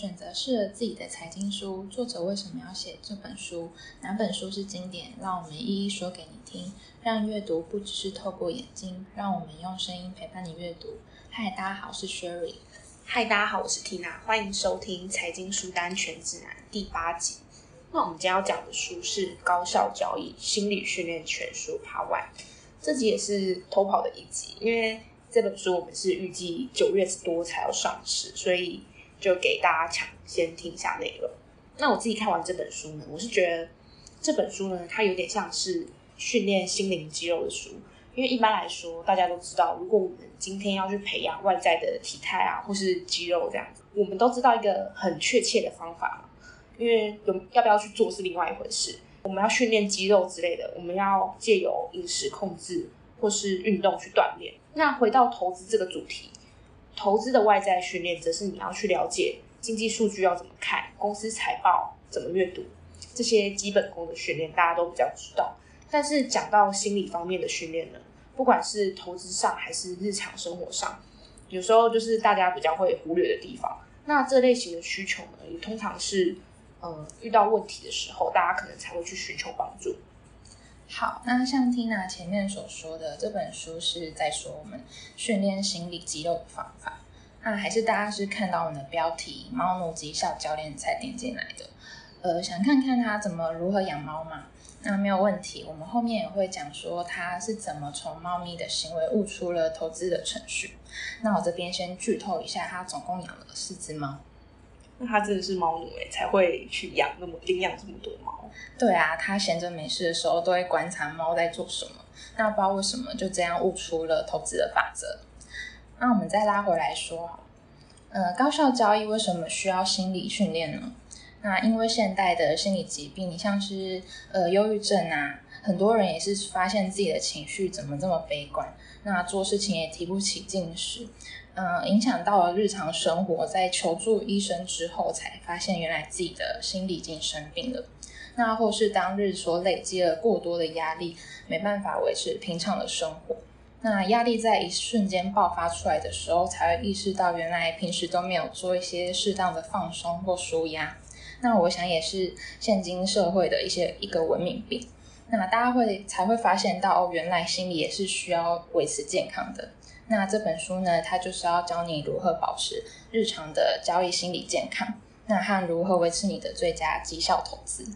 选择适合自己的财经书，作者为什么要写这本书？哪本书是经典？让我们一一说给你听。让阅读不只是透过眼睛，让我们用声音陪伴你阅读。嗨，大家好，我是 Sherry。嗨，大家好，我是 Tina，欢迎收听《财经书单全指南》第八集。那我们今天要讲的书是《高效交易心理训练全书》Part One。这集也是偷跑的一集，因为这本书我们是预计九月多才要上市，所以。就给大家抢先听一下内容。那我自己看完这本书呢，我是觉得这本书呢，它有点像是训练心灵肌肉的书。因为一般来说，大家都知道，如果我们今天要去培养外在的体态啊，或是肌肉这样子，我们都知道一个很确切的方法。因为有要不要去做是另外一回事。我们要训练肌肉之类的，我们要借由饮食控制或是运动去锻炼。那回到投资这个主题。投资的外在训练，则是你要去了解经济数据要怎么看，公司财报怎么阅读，这些基本功的训练，大家都比较知道。但是讲到心理方面的训练呢，不管是投资上还是日常生活上，有时候就是大家比较会忽略的地方。那这类型的需求呢，也通常是，呃，遇到问题的时候，大家可能才会去寻求帮助。好，那像 Tina 前面所说的，这本书是在说我们训练心理肌肉的方法。那还是大家是看到我们的标题“猫奴绩效教练”才点进来的。呃，想看看他怎么如何养猫嘛？那没有问题，我们后面也会讲说他是怎么从猫咪的行为悟出了投资的程序。那我这边先剧透一下，他总共养了四只猫。那他真的是猫奴哎，才会去养那么领养这么多猫。对啊，他闲着没事的时候都会观察猫在做什么。那不知道为什么就这样悟出了投资的法则。那我们再拉回来说，呃，高效交易为什么需要心理训练呢？那因为现代的心理疾病，你像是呃忧郁症啊，很多人也是发现自己的情绪怎么这么悲观，那做事情也提不起劲时。嗯，影响到了日常生活，在求助医生之后，才发现原来自己的心理已经生病了。那或是当日所累积了过多的压力，没办法维持平常的生活。那压力在一瞬间爆发出来的时候，才会意识到原来平时都没有做一些适当的放松或舒压。那我想也是现今社会的一些一个文明病。那大家会才会发现到哦，原来心理也是需要维持健康的。那这本书呢，它就是要教你如何保持日常的交易心理健康，那和如何维持你的最佳绩效投资。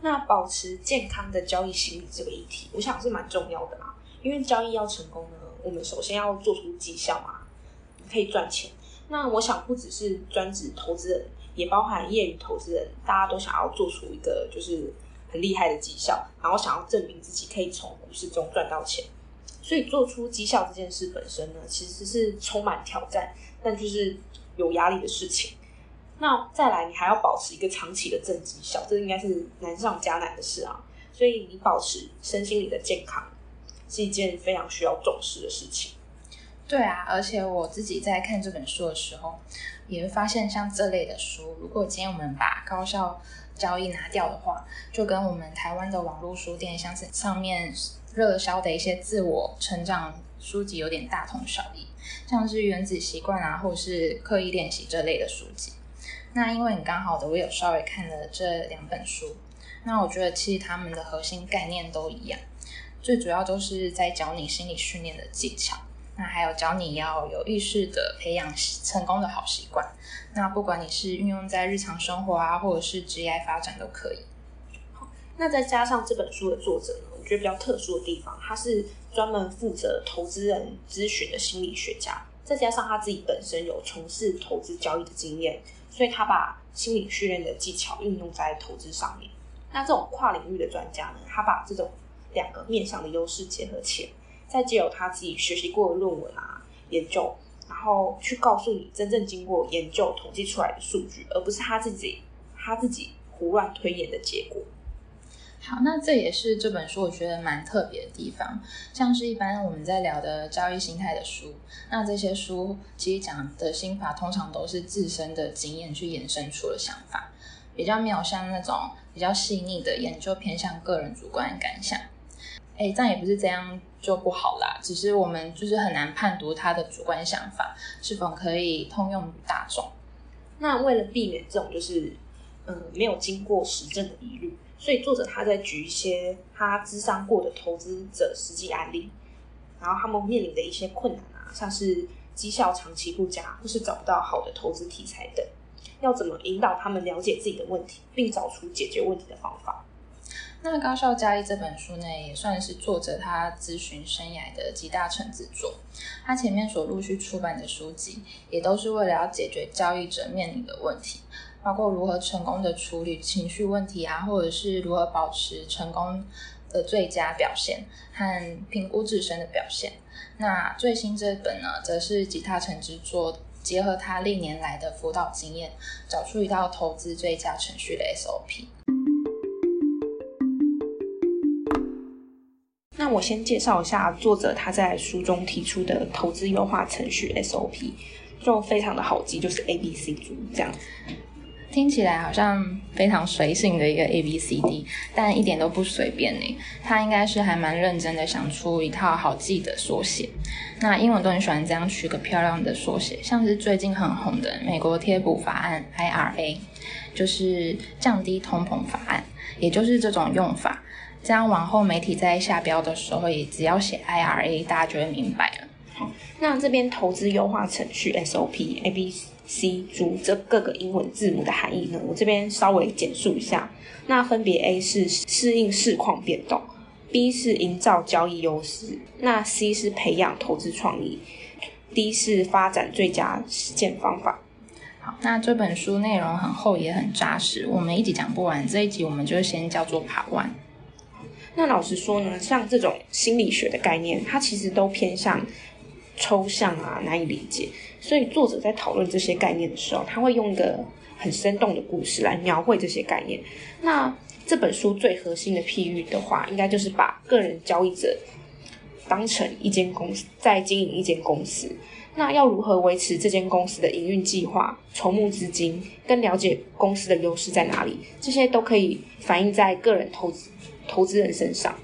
那保持健康的交易心理这个议题，我想是蛮重要的啦。因为交易要成功呢，我们首先要做出绩效嘛，可以赚钱。那我想不只是专职投资人，也包含业余投资人，大家都想要做出一个就是很厉害的绩效，然后想要证明自己可以从股市中赚到钱。所以做出绩效这件事本身呢，其实是充满挑战，但就是有压力的事情。那再来，你还要保持一个长期的正绩效，这应该是难上加难的事啊。所以你保持身心里的健康，是一件非常需要重视的事情。对啊，而且我自己在看这本书的时候，也会发现，像这类的书，如果今天我们把高效交易拿掉的话，就跟我们台湾的网络书店像是上面。热销的一些自我成长书籍有点大同小异，像是原子习惯啊，或者是刻意练习这类的书籍。那因为你刚好的，我有稍微看了这两本书，那我觉得其实他们的核心概念都一样，最主要都是在教你心理训练的技巧，那还有教你要有意识的培养成功的好习惯。那不管你是运用在日常生活啊，或者是职业发展都可以。那再加上这本书的作者呢？我觉得比较特殊的地方，他是专门负责投资人咨询的心理学家，再加上他自己本身有从事投资交易的经验，所以他把心理训练的技巧运用在投资上面。那这种跨领域的专家呢，他把这种两个面向的优势结合起来，再借由他自己学习过的论文啊、研究，然后去告诉你真正经过研究统计出来的数据，而不是他自己他自己胡乱推演的结果。好，那这也是这本书我觉得蛮特别的地方。像是一般我们在聊的交易心态的书，那这些书其实讲的心法通常都是自身的经验去延伸出的想法，比较没有像那种比较细腻的研究偏向个人主观感想。哎，这样也不是这样就不好啦，只是我们就是很难判读他的主观想法是否可以通用大众。那为了避免这种就是嗯没有经过实证的疑虑，所以作者他在举一些他咨商过的投资者实际案例，然后他们面临的一些困难啊，像是绩效长期不佳，或是找不到好的投资题材等，要怎么引导他们了解自己的问题，并找出解决问题的方法。那《高效交易》这本书呢，也算是作者他咨询生涯的集大成之作。他前面所陆续出版的书籍，也都是为了要解决交易者面临的问题，包括如何成功的处理情绪问题啊，或者是如何保持成功的最佳表现和评估自身的表现。那最新这本呢，则是集大成之作，结合他历年来的辅导经验，找出一套投资最佳程序的 SOP。那我先介绍一下作者他在书中提出的投资优化程序 SOP，就非常的好记，就是 A B C 组这样。听起来好像非常随性的一个 A B C D，但一点都不随便呢。他应该是还蛮认真的想出一套好记的缩写。那英文都很喜欢这样取个漂亮的缩写，像是最近很红的美国贴补法案 IRA，就是降低通膨法案，也就是这种用法。这样往后媒体在下标的时候，也只要写 IRA，大家就会明白了。好，那这边投资优化程序 SOP A B C 组这各个英文字母的含义呢，我这边稍微简述一下。那分别 A 是适应市况变动，B 是营造交易优势，那 C 是培养投资创意，D 是发展最佳实践方法。好，那这本书内容很厚也很扎实，我们一集讲不完，这一集我们就先叫做爬完。那老实说呢，像这种心理学的概念，它其实都偏向抽象啊，难以理解。所以作者在讨论这些概念的时候，他会用一个很生动的故事来描绘这些概念。那这本书最核心的譬喻的话，应该就是把个人交易者当成一间公司，在经营一间公司。那要如何维持这间公司的营运计划、筹募资金，跟了解公司的优势在哪里，这些都可以反映在个人投资。投资人身上，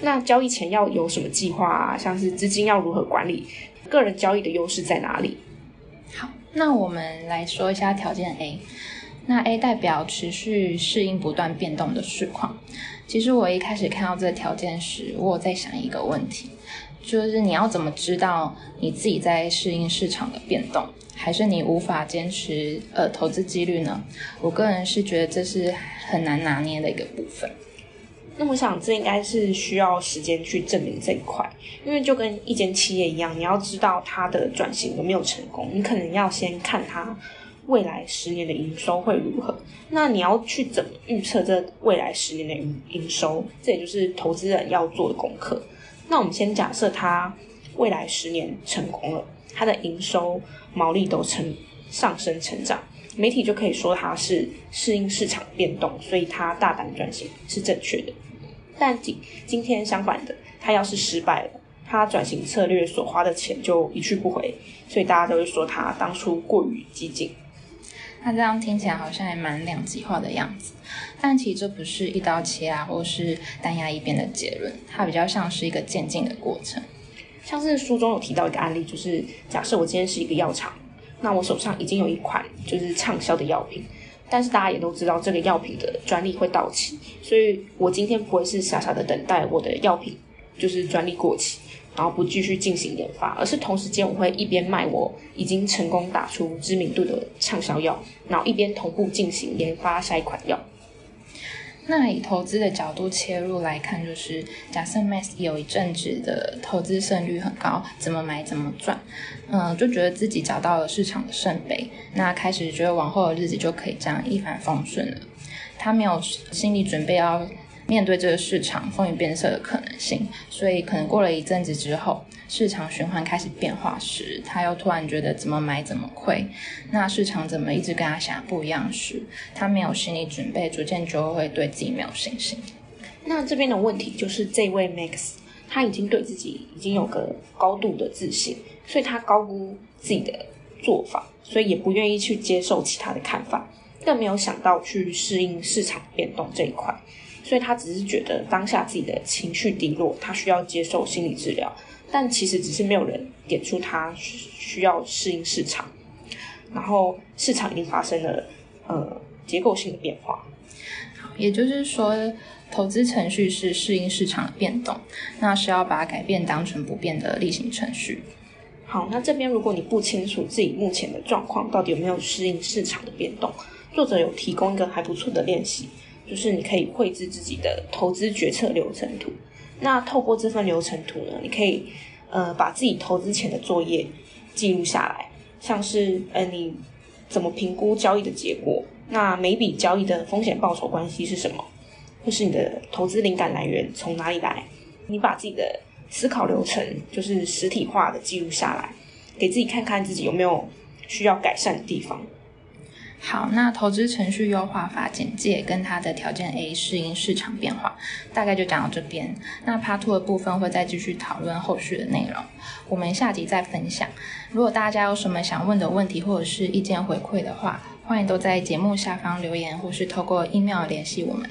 那交易前要有什么计划啊？像是资金要如何管理？个人交易的优势在哪里？好，那我们来说一下条件 A。那 A 代表持续适应不断变动的市况。其实我一开始看到这个条件时，我在想一个问题，就是你要怎么知道你自己在适应市场的变动，还是你无法坚持呃投资纪律呢？我个人是觉得这是很难拿捏的一个部分。那我想，这应该是需要时间去证明这一块，因为就跟一间企业一样，你要知道它的转型有没有成功，你可能要先看它未来十年的营收会如何。那你要去怎么预测这未来十年的营营收？这也就是投资人要做的功课。那我们先假设它未来十年成功了，它的营收、毛利都成上升成长。媒体就可以说它是适应市场变动，所以它大胆转型是正确的。但今今天相反的，它要是失败了，它转型策略所花的钱就一去不回，所以大家都会说它当初过于激进。那这样听起来好像还蛮两极化的样子，但其实这不是一刀切啊，或是单压一边的结论，它比较像是一个渐进的过程。像是书中有提到一个案例，就是假设我今天是一个药厂。那我手上已经有一款就是畅销的药品，但是大家也都知道这个药品的专利会到期，所以我今天不会是傻傻的等待我的药品就是专利过期，然后不继续进行研发，而是同时间我会一边卖我已经成功打出知名度的畅销药，然后一边同步进行研发下一款药。那以投资的角度切入来看，就是假设 Max 有一阵子的投资胜率很高，怎么买怎么赚，嗯，就觉得自己找到了市场的圣杯，那开始觉得往后的日子就可以这样一帆风顺了。他没有心理准备要。面对这个市场风云变色的可能性，所以可能过了一阵子之后，市场循环开始变化时，他又突然觉得怎么买怎么亏，那市场怎么一直跟他想不一样时，他没有心理准备，逐渐就会对自己没有信心。那这边的问题就是这位 Max，他已经对自己已经有个高度的自信，所以他高估自己的做法，所以也不愿意去接受其他的看法，更没有想到去适应市场变动这一块。所以他只是觉得当下自己的情绪低落，他需要接受心理治疗，但其实只是没有人点出他需要适应市场。然后市场已经发生了呃结构性的变化。也就是说，投资程序是适应市场的变动，那是要把改变当成不变的例行程序。好，那这边如果你不清楚自己目前的状况到底有没有适应市场的变动，作者有提供一个还不错的练习，就是你可以绘制自己的投资决策流程图。那透过这份流程图呢，你可以呃把自己投资前的作业记录下来，像是呃你怎么评估交易的结果，那每笔交易的风险报酬关系是什么，或是你的投资灵感来源从哪里来，你把自己的思考流程就是实体化的记录下来，给自己看看自己有没有需要改善的地方。好，那投资程序优化法简介跟它的条件 A 适应市场变化，大概就讲到这边。那 Part Two 的部分会再继续讨论后续的内容，我们下集再分享。如果大家有什么想问的问题或者是意见回馈的话，欢迎都在节目下方留言，或是透过 email 联系我们。